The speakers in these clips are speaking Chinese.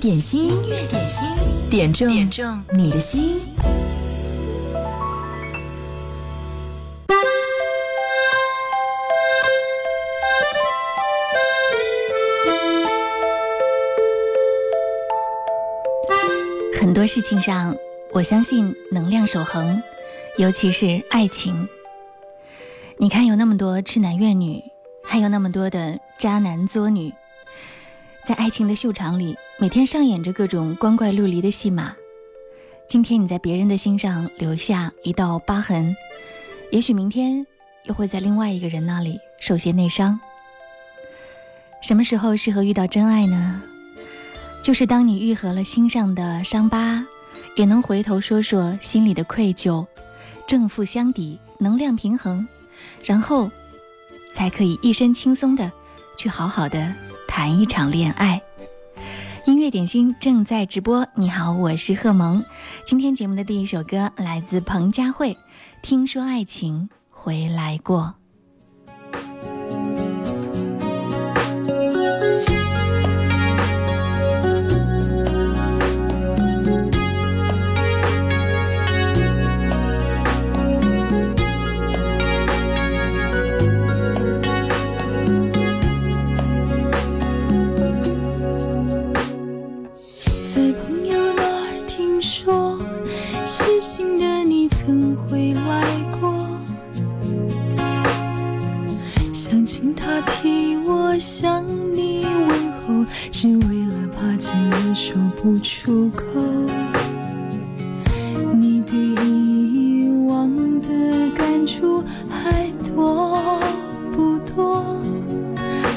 点心，音乐点心，点中点中你的心。很多事情上，我相信能量守恒，尤其是爱情。你看，有那么多痴男怨女，还有那么多的渣男作女。在爱情的秀场里，每天上演着各种光怪陆离的戏码。今天你在别人的心上留下一道疤痕，也许明天又会在另外一个人那里受些内伤。什么时候适合遇到真爱呢？就是当你愈合了心上的伤疤，也能回头说说心里的愧疚，正负相抵，能量平衡，然后才可以一身轻松的去好好的。谈一场恋爱，音乐点心正在直播。你好，我是贺萌。今天节目的第一首歌来自彭佳慧，《听说爱情回来过》。他替我向你问候，只为了怕见面说不出口。你对遗忘的感触还多不多？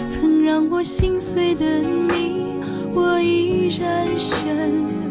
曾让我心碎的你，我依然深。爱。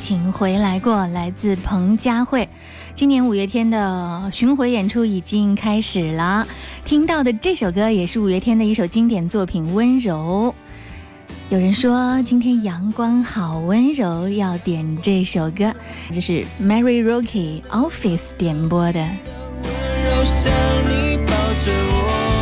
请回来过，来自彭佳慧。今年五月天的巡回演出已经开始了，听到的这首歌也是五月天的一首经典作品《温柔》。有人说今天阳光好温柔，要点这首歌，这是 Mary Rocky Office 点播的。温柔像你抱着我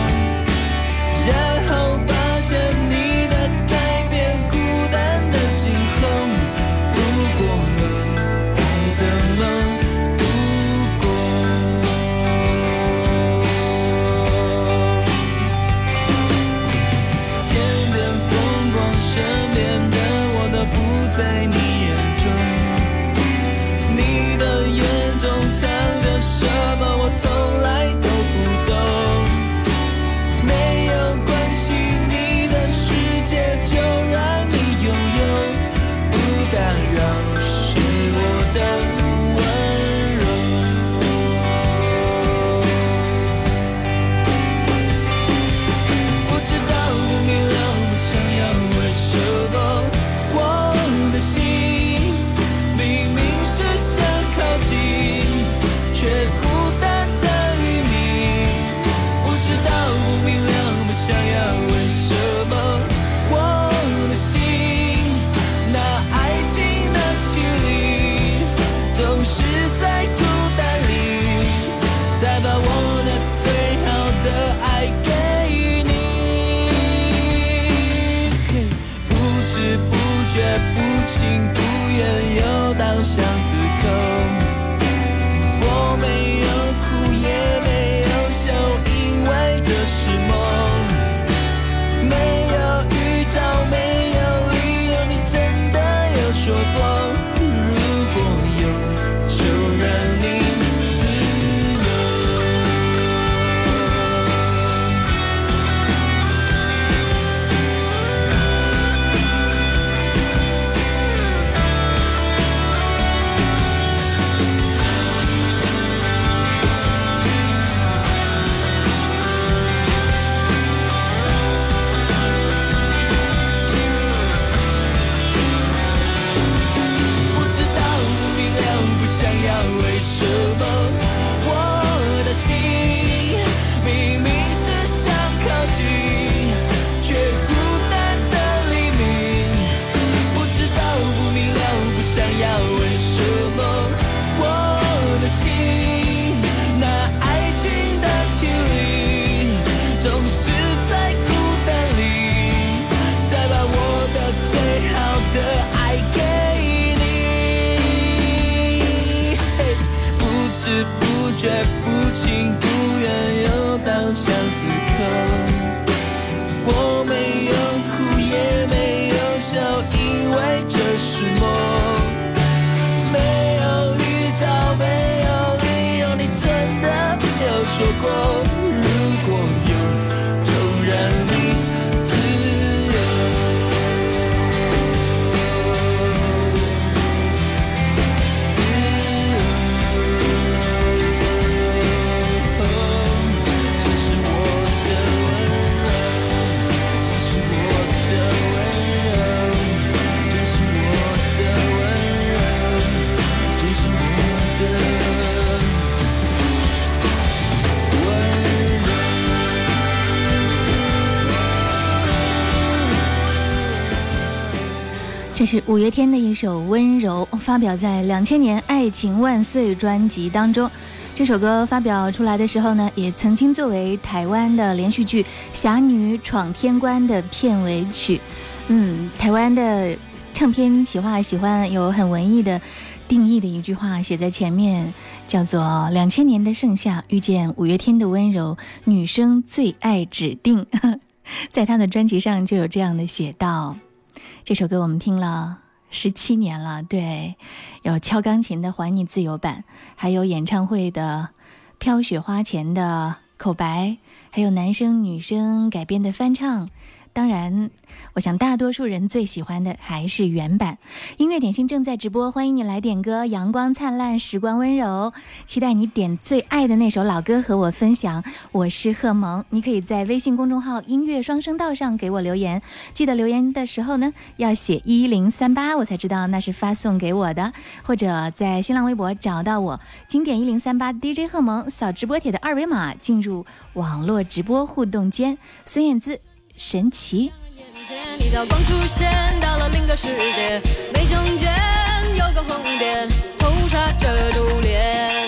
什么？是五月天的一首《温柔》，发表在两千年《爱情万岁》专辑当中。这首歌发表出来的时候呢，也曾经作为台湾的连续剧《侠女闯天关》的片尾曲。嗯，台湾的唱片企划喜欢有很文艺的定义的一句话写在前面，叫做“两千年的盛夏遇见五月天的温柔，女生最爱指定”。在他的专辑上就有这样的写道。这首歌我们听了十七年了，对，有敲钢琴的《还你自由》版，还有演唱会的《飘雪花前》的口白，还有男生女生改编的翻唱。当然，我想大多数人最喜欢的还是原版。音乐点心正在直播，欢迎你来点歌，阳光灿烂，时光温柔。期待你点最爱的那首老歌和我分享。我是贺萌，你可以在微信公众号“音乐双声道”上给我留言。记得留言的时候呢，要写一零三八，我才知道那是发送给我的。或者在新浪微博找到我，经典一零三八 DJ 贺萌，扫直播帖的二维码进入网络直播互动间。孙燕姿。神奇。一道光出现，到了另个世界，眉中间有个红点，头插着珠帘。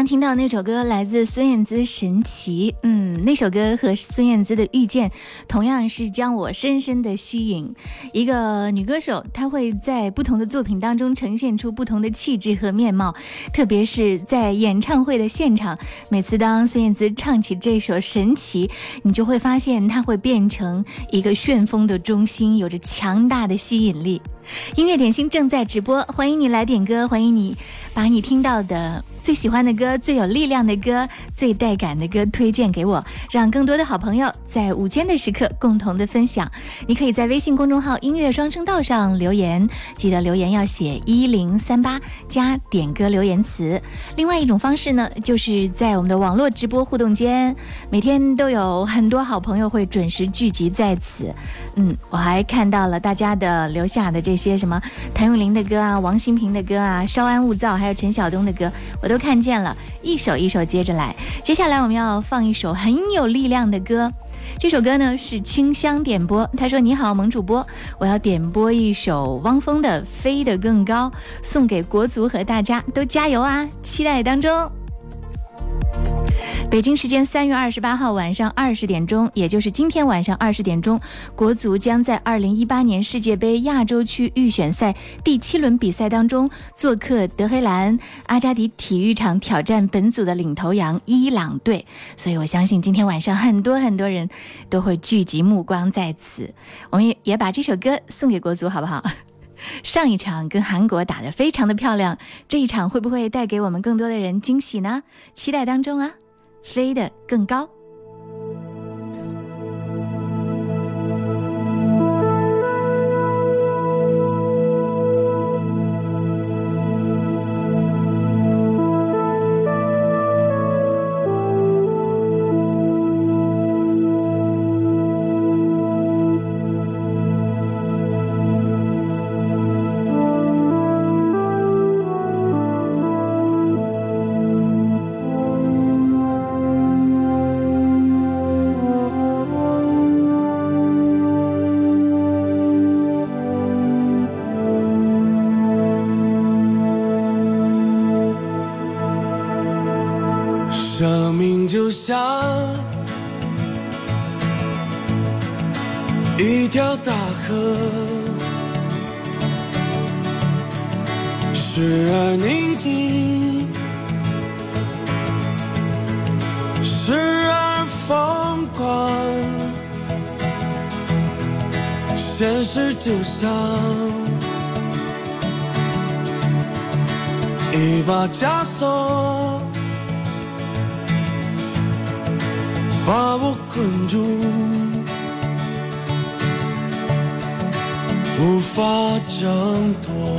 刚听到那首歌来自孙燕姿《神奇》，嗯，那首歌和孙燕姿的遇见同样是将我深深的吸引。一个女歌手，她会在不同的作品当中呈现出不同的气质和面貌，特别是在演唱会的现场，每次当孙燕姿唱起这首《神奇》，你就会发现她会变成一个旋风的中心，有着强大的吸引力。音乐点心正在直播，欢迎你来点歌，欢迎你把你听到的。最喜欢的歌，最有力量的歌，最带感的歌推荐给我，让更多的好朋友在午间的时刻共同的分享。你可以在微信公众号“音乐双声道”上留言，记得留言要写一零三八加点歌留言词。另外一种方式呢，就是在我们的网络直播互动间，每天都有很多好朋友会准时聚集在此。嗯，我还看到了大家的留下的这些什么谭咏麟的歌啊，王心平的歌啊，稍安勿躁，还有陈晓东的歌，我。都看见了，一首一首接着来。接下来我们要放一首很有力量的歌，这首歌呢是清香点播。他说：“你好，萌主播，我要点播一首汪峰的《飞得更高》，送给国足和大家，都加油啊！期待当中。”北京时间三月二十八号晚上二十点钟，也就是今天晚上二十点钟，国足将在二零一八年世界杯亚洲区预选赛第七轮比赛当中，做客德黑兰阿扎迪体育场挑战本组的领头羊伊朗队。所以我相信今天晚上很多很多人都会聚集目光在此。我们也也把这首歌送给国足，好不好？上一场跟韩国打得非常的漂亮，这一场会不会带给我们更多的人惊喜呢？期待当中啊！飞得更高。是就像一把枷锁把我困住，无法挣脱。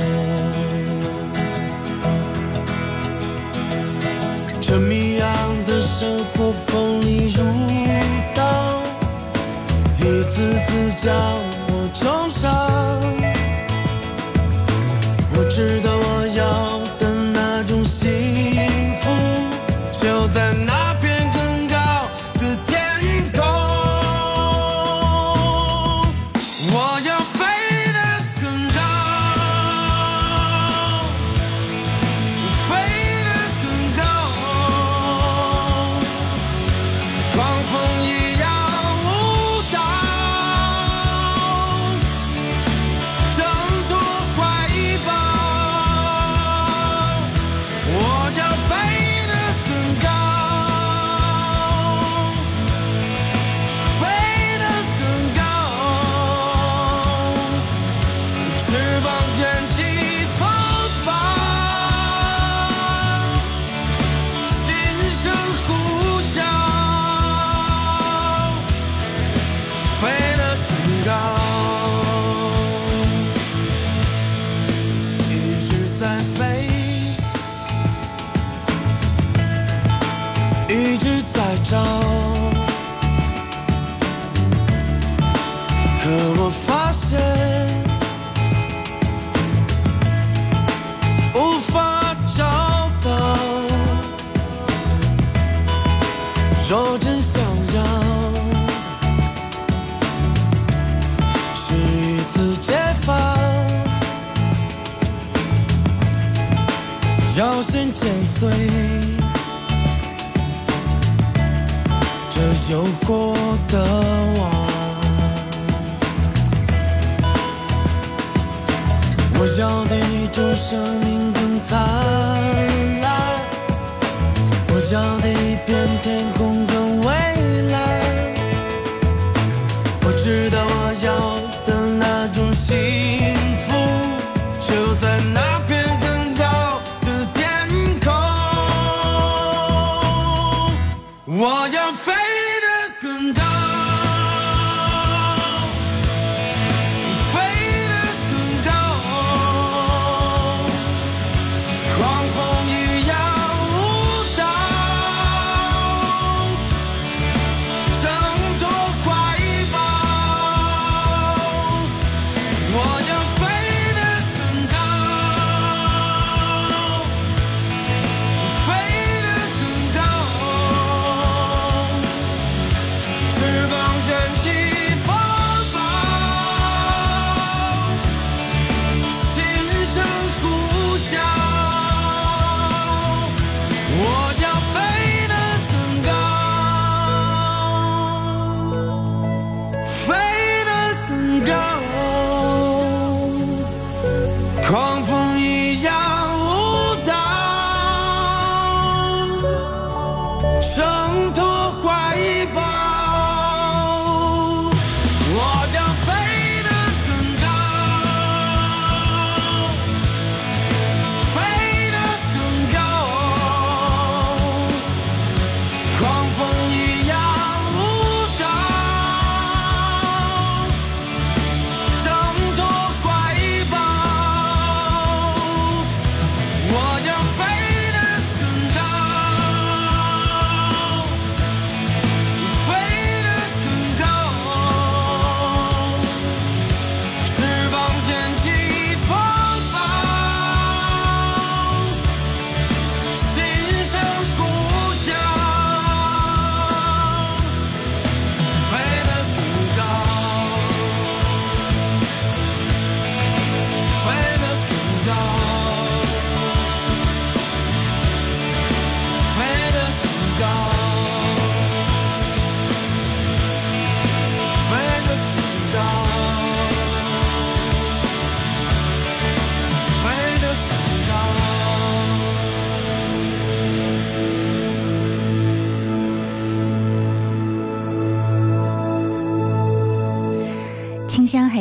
这谜样的生活锋利如刀，一次次将道就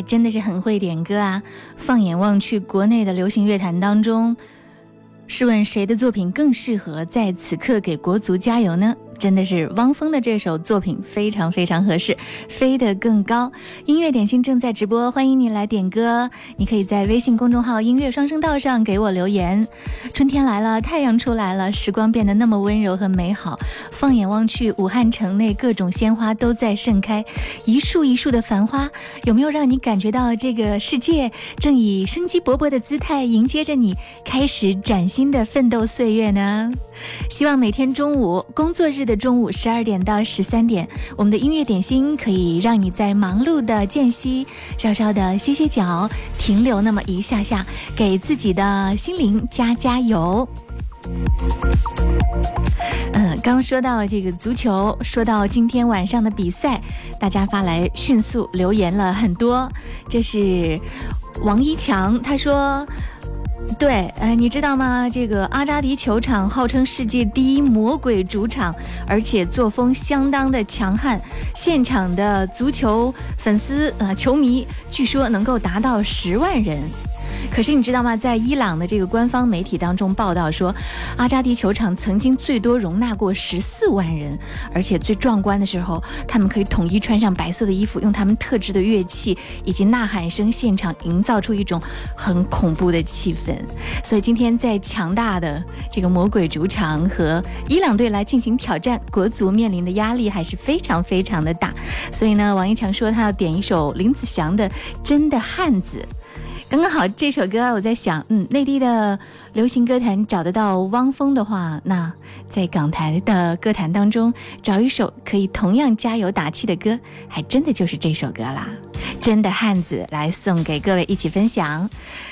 真的是很会点歌啊！放眼望去，国内的流行乐坛当中，试问谁的作品更适合在此刻给国足加油呢？真的是汪峰的这首作品非常非常合适，飞得更高。音乐点心正在直播，欢迎你来点歌。你可以在微信公众号“音乐双声道”上给我留言。春天来了，太阳出来了，时光变得那么温柔和美好。放眼望去，武汉城内各种鲜花都在盛开，一束一束的繁花，有没有让你感觉到这个世界正以生机勃勃的姿态迎接着你，开始崭新的奋斗岁月呢？希望每天中午工作日的中午十二点到十三点，我们的音乐点心可以让你在忙碌的间隙稍稍的歇歇脚，停留那么一下下，给自己的心灵加加油。嗯，刚说到这个足球，说到今天晚上的比赛，大家发来迅速留言了很多。这是王一强，他说。对，哎，你知道吗？这个阿扎迪球场号称世界第一魔鬼主场，而且作风相当的强悍。现场的足球粉丝啊球迷，据说能够达到十万人。可是你知道吗？在伊朗的这个官方媒体当中报道说，阿扎迪球场曾经最多容纳过十四万人，而且最壮观的时候，他们可以统一穿上白色的衣服，用他们特制的乐器以及呐喊声，现场营造出一种很恐怖的气氛。所以今天在强大的这个魔鬼主场和伊朗队来进行挑战，国足面临的压力还是非常非常的大。所以呢，王一强说他要点一首林子祥的《真的汉子》。刚刚好这首歌，我在想，嗯，内地的流行歌坛找得到汪峰的话，那在港台的歌坛当中找一首可以同样加油打气的歌，还真的就是这首歌啦。真的汉子来送给各位一起分享。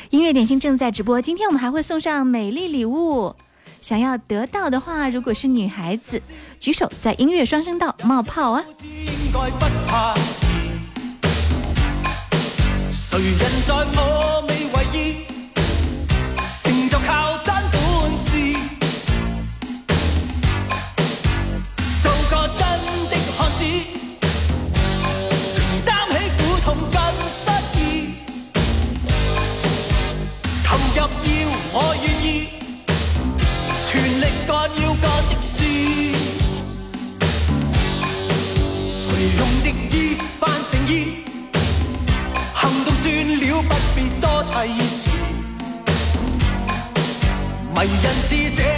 音乐点心正在直播，今天我们还会送上美丽礼物。想要得到的话，如果是女孩子，举手在音乐双声道冒泡啊。不应该不怕谁人在我未为意？成就靠真本事。做个真的汉子承担起苦痛跟失意。投入要我愿意全力干要干的事。谁用的意迷人是这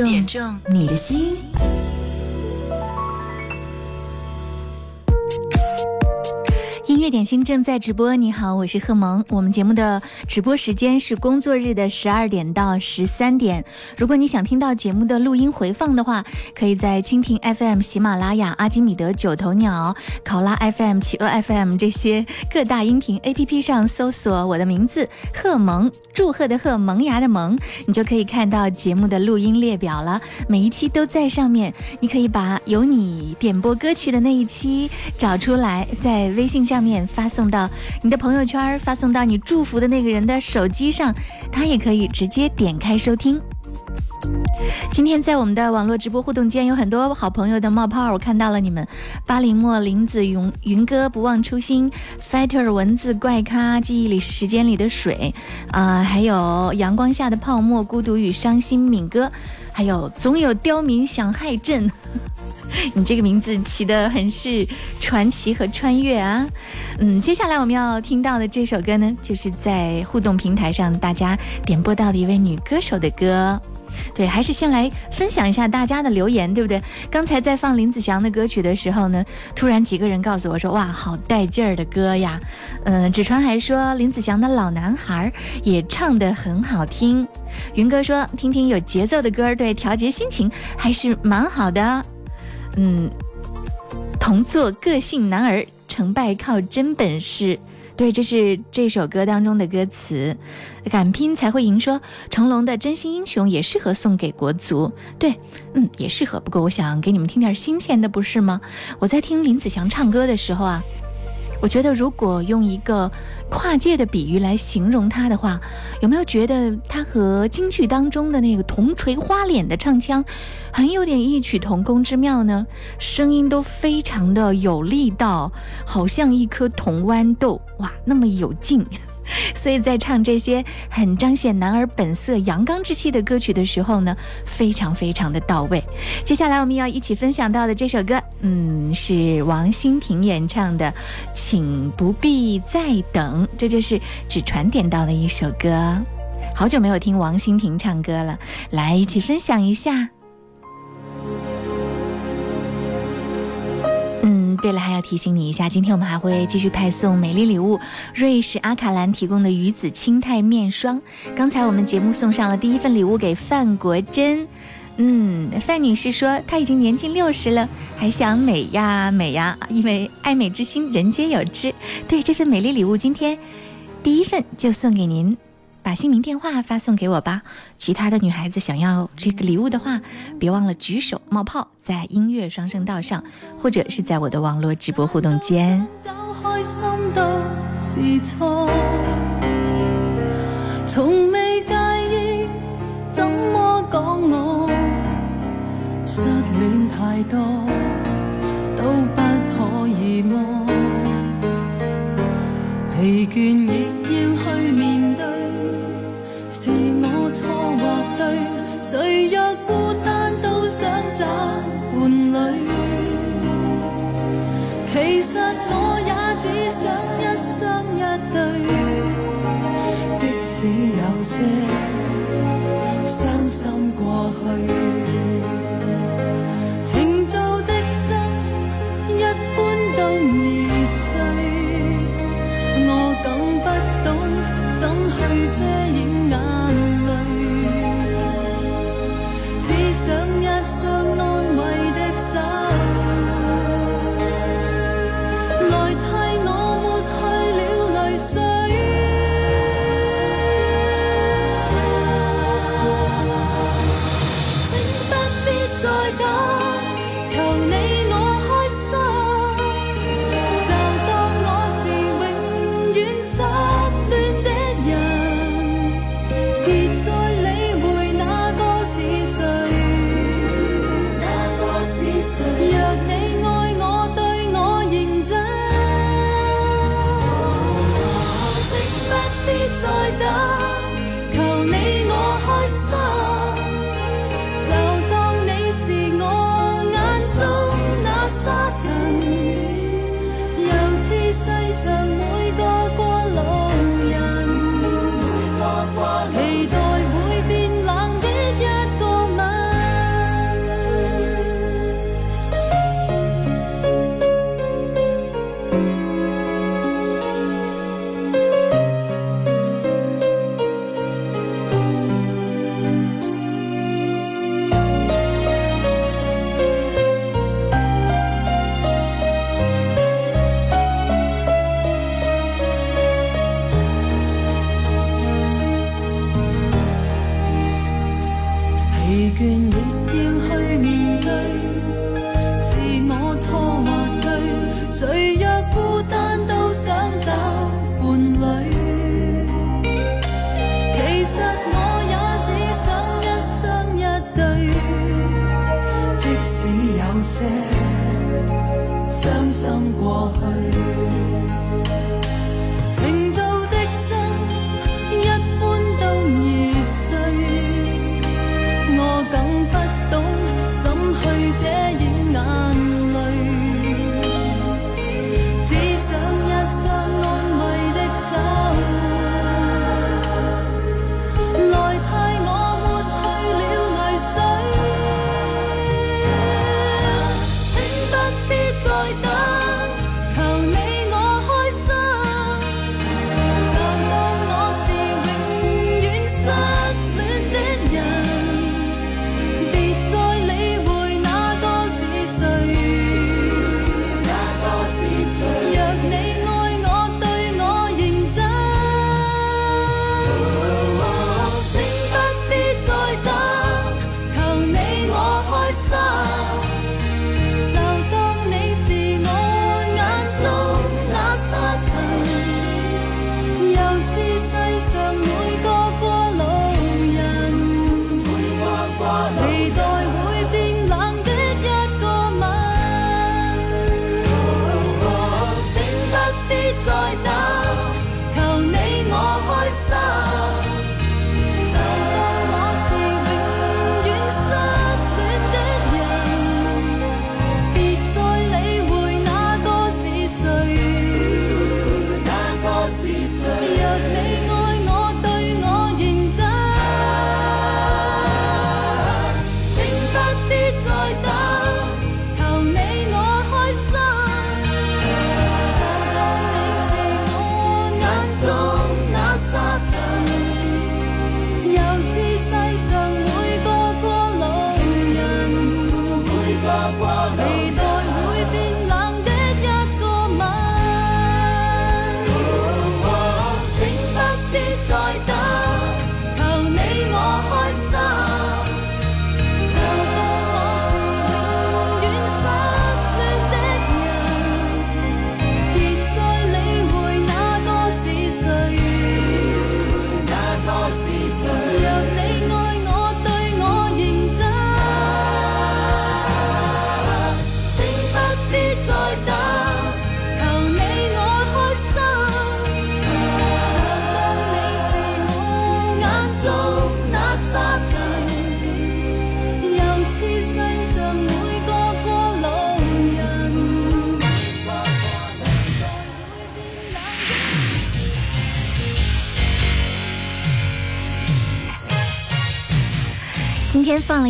点中你的心。正在直播。你好，我是贺萌。我们节目的直播时间是工作日的十二点到十三点。如果你想听到节目的录音回放的话，可以在蜻蜓 FM、喜马拉雅、阿基米德、九头鸟、考拉 FM、企鹅 FM 这些各大音频 APP 上搜索我的名字贺萌，祝贺的贺，萌芽的萌，你就可以看到节目的录音列表了。每一期都在上面，你可以把有你点播歌曲的那一期找出来，在微信上面发发送到你的朋友圈，发送到你祝福的那个人的手机上，他也可以直接点开收听。今天在我们的网络直播互动间有很多好朋友的冒泡，我看到了你们：巴林莫、林子云、云哥、不忘初心、Fighter、文字怪咖、记忆里是时间里的水，啊、还有阳光下的泡沫、孤独与伤心、敏哥，还有总有刁民想害朕。你这个名字起得很是传奇和穿越啊！嗯，接下来我们要听到的这首歌呢，就是在互动平台上大家点播到的一位女歌手的歌。对，还是先来分享一下大家的留言，对不对？刚才在放林子祥的歌曲的时候呢，突然几个人告诉我说：“哇，好带劲儿的歌呀！”嗯、纸船还说林子祥的《老男孩》也唱得很好听。云哥说：“听听有节奏的歌，对，调节心情还是蛮好的。”嗯，同做个性男儿，成败靠真本事。对，这是这首歌当中的歌词。敢拼才会赢说，成龙的《真心英雄》也适合送给国足。对，嗯，也适合。不过我想给你们听点新鲜的，不是吗？我在听林子祥唱歌的时候啊，我觉得如果用一个跨界的比喻来形容他的话，有没有觉得他和京剧当中的那个铜锤花脸的唱腔，很有点异曲同工之妙呢？声音都非常的有力道，好像一颗铜豌豆，哇，那么有劲。所以在唱这些很彰显男儿本色、阳刚之气的歌曲的时候呢，非常非常的到位。接下来我们要一起分享到的这首歌，嗯，是王心平演唱的《请不必再等》，这就是只传点到的一首歌。好久没有听王心平唱歌了，来一起分享一下。对了，还要提醒你一下，今天我们还会继续派送美丽礼物，瑞士阿卡兰提供的鱼子清泰面霜。刚才我们节目送上了第一份礼物给范国珍。嗯，范女士说她已经年近六十了，还想美呀美呀，因为爱美之心人皆有之。对这份美丽礼物，今天第一份就送给您，把姓名电话发送给我吧。其他的女孩子想要这个礼物的话，别忘了举手冒泡，在音乐双声道上，或者是在我的網絡直播互動間。找開心都是錯，從未介意怎麼講我，失戀太多都不可以麼，疲倦亦谁若孤单都想找伴侣。其实我也只想一生一对，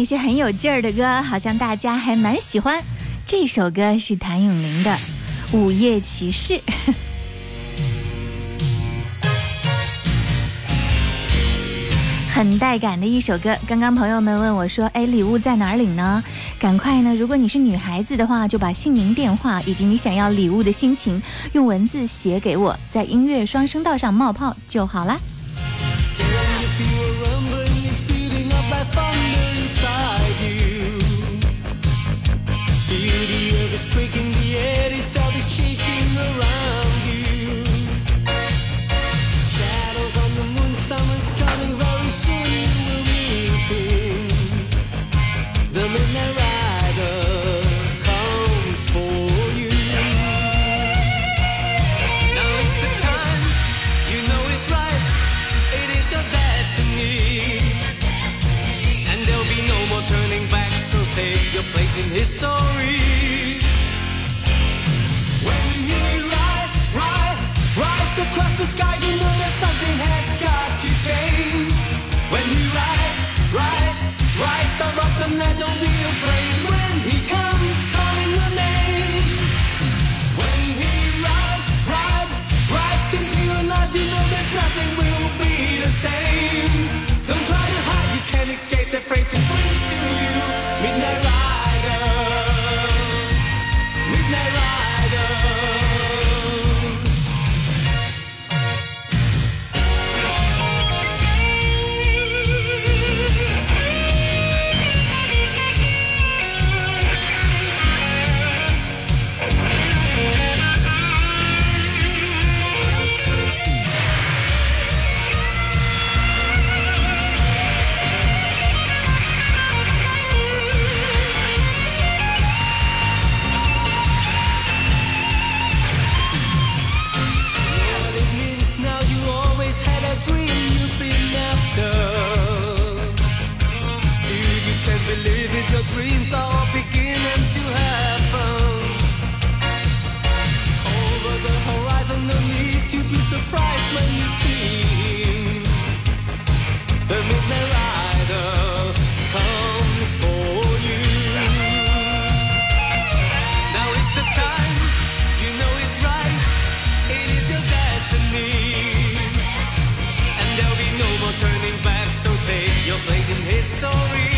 一些很有劲儿的歌好像大家还蛮喜欢。这首歌是谭咏麟的午夜骑士。很带感的一首歌刚刚朋友们问我说哎礼物在哪领呢？赶快呢如果你是女孩子的话就把姓名电话以及你想要礼物的心情用文字写给我在音乐双声道上冒泡就好啦 And there'll be no more turning back, so take your place in history. When you ride, ride, rise across the sky, you know that something has got to change. When you ride, ride, rise so often that don't be history.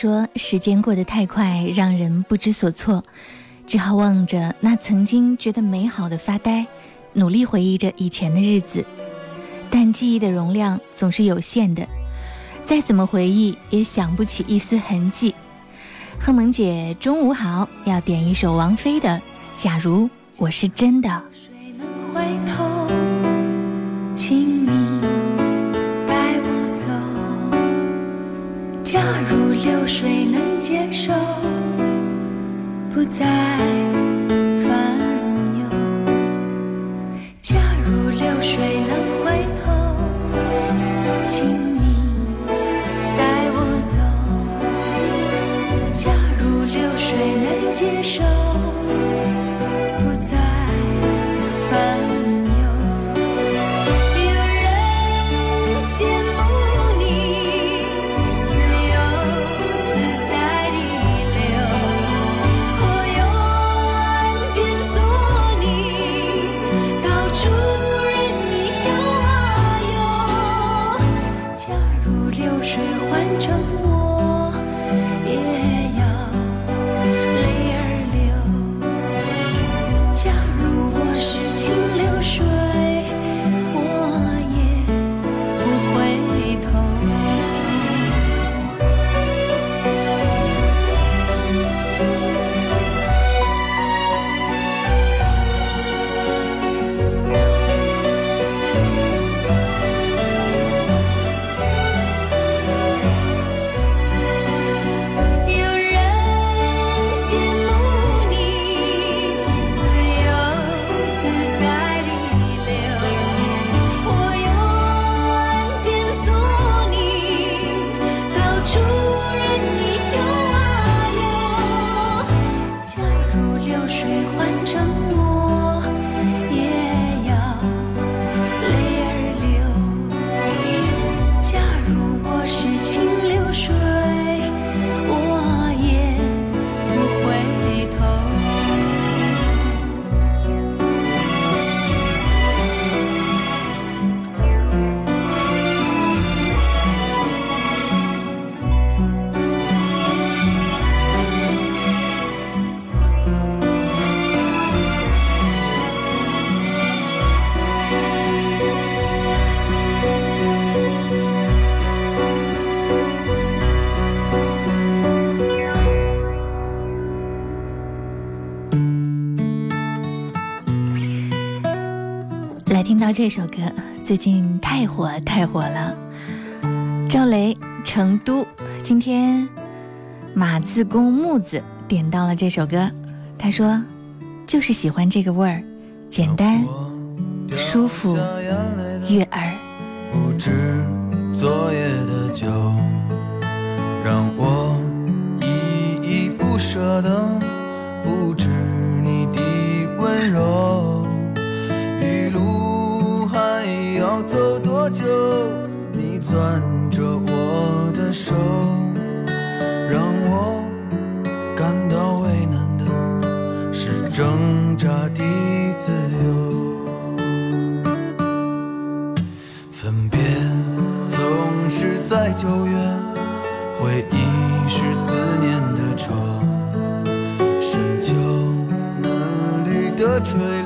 说：“时间过得太快，让人不知所措，只好望着那曾经觉得美好的发呆，努力回忆着以前的日子。但记忆的容量总是有限的，再怎么回忆也想不起一丝痕迹。”贺萌姐，中午好，要点一首王菲的《假如我是真的》。回头？假如流水能接受，不再这首歌，最近太火太火了。赵雷，成都，今天马自公木子点到了这首歌，他说就是喜欢这个味儿，简单、舒服、悦耳。不知昨夜的酒，让我依依不舍的不止你的温柔。就？你攥着我的手，让我感到为难的是挣扎的自由。分别总是在九月，回忆是思念的愁。深秋嫩绿的垂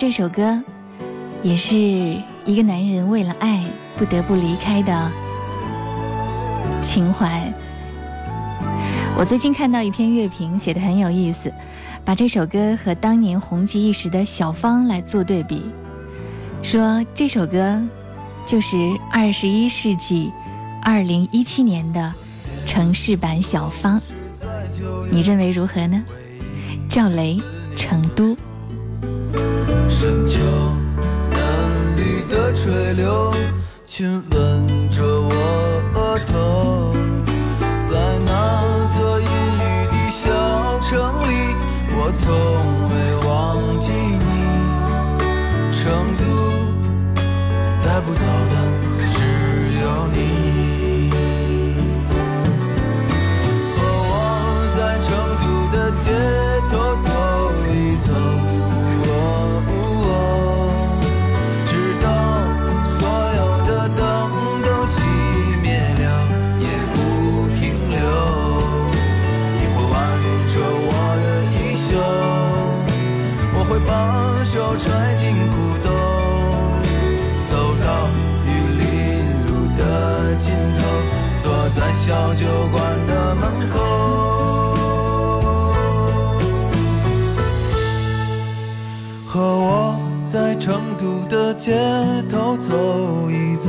这首歌，也是一个男人为了爱不得不离开的情怀。我最近看到一篇乐评，写的很有意思，把这首歌和当年红极一时的小芳来做对比，说这首歌就是二十一世纪二零一七年的城市版小芳，你认为如何呢？赵雷，《成都》。亲吻着我额头。在那座阴雨的小城里，我从的街头走一走，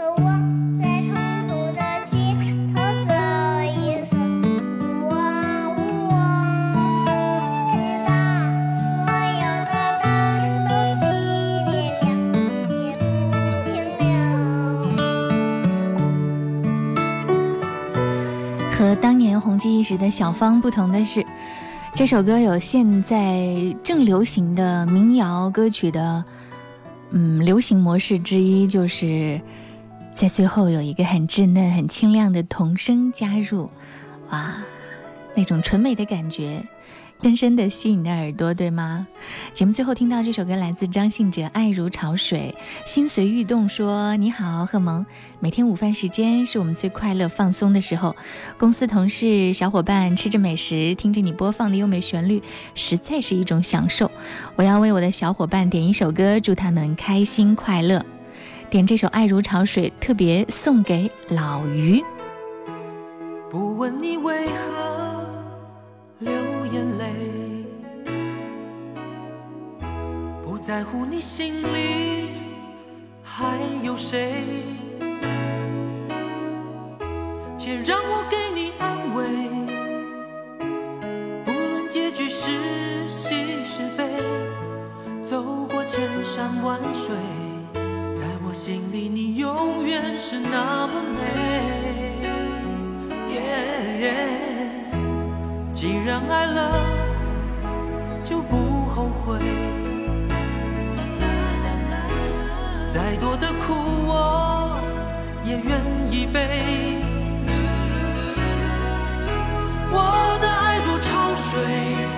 和我在成都的街头走一走，哇呜哇，直到所有的灯都熄灭了，也不停留。和当年红极一时的小芳不同的是，这首歌有现在正流行的民谣歌曲的，嗯，流行模式之一，就是在最后有一个很稚嫩、很清亮的童声加入，哇，那种纯美的感觉。深深的吸引你的耳朵，对吗？节目最后听到这首歌来自张信哲，《爱如潮水》，心随欲动说：“你好，贺萌，每天午饭时间是我们最快乐放松的时候，公司同事、小伙伴吃着美食，听着你播放的优美旋律，实在是一种享受。我要为我的小伙伴点一首歌，祝他们开心快乐。点这首《爱如潮水》，特别送给老于。不问你为何流眼泪，不在乎你心里还有谁，且让我给你安慰。不论结局是喜是悲，走过千山万水，我心里你永远是那么美耶既然爱了就不后悔再多的苦我也愿意背我的爱如潮水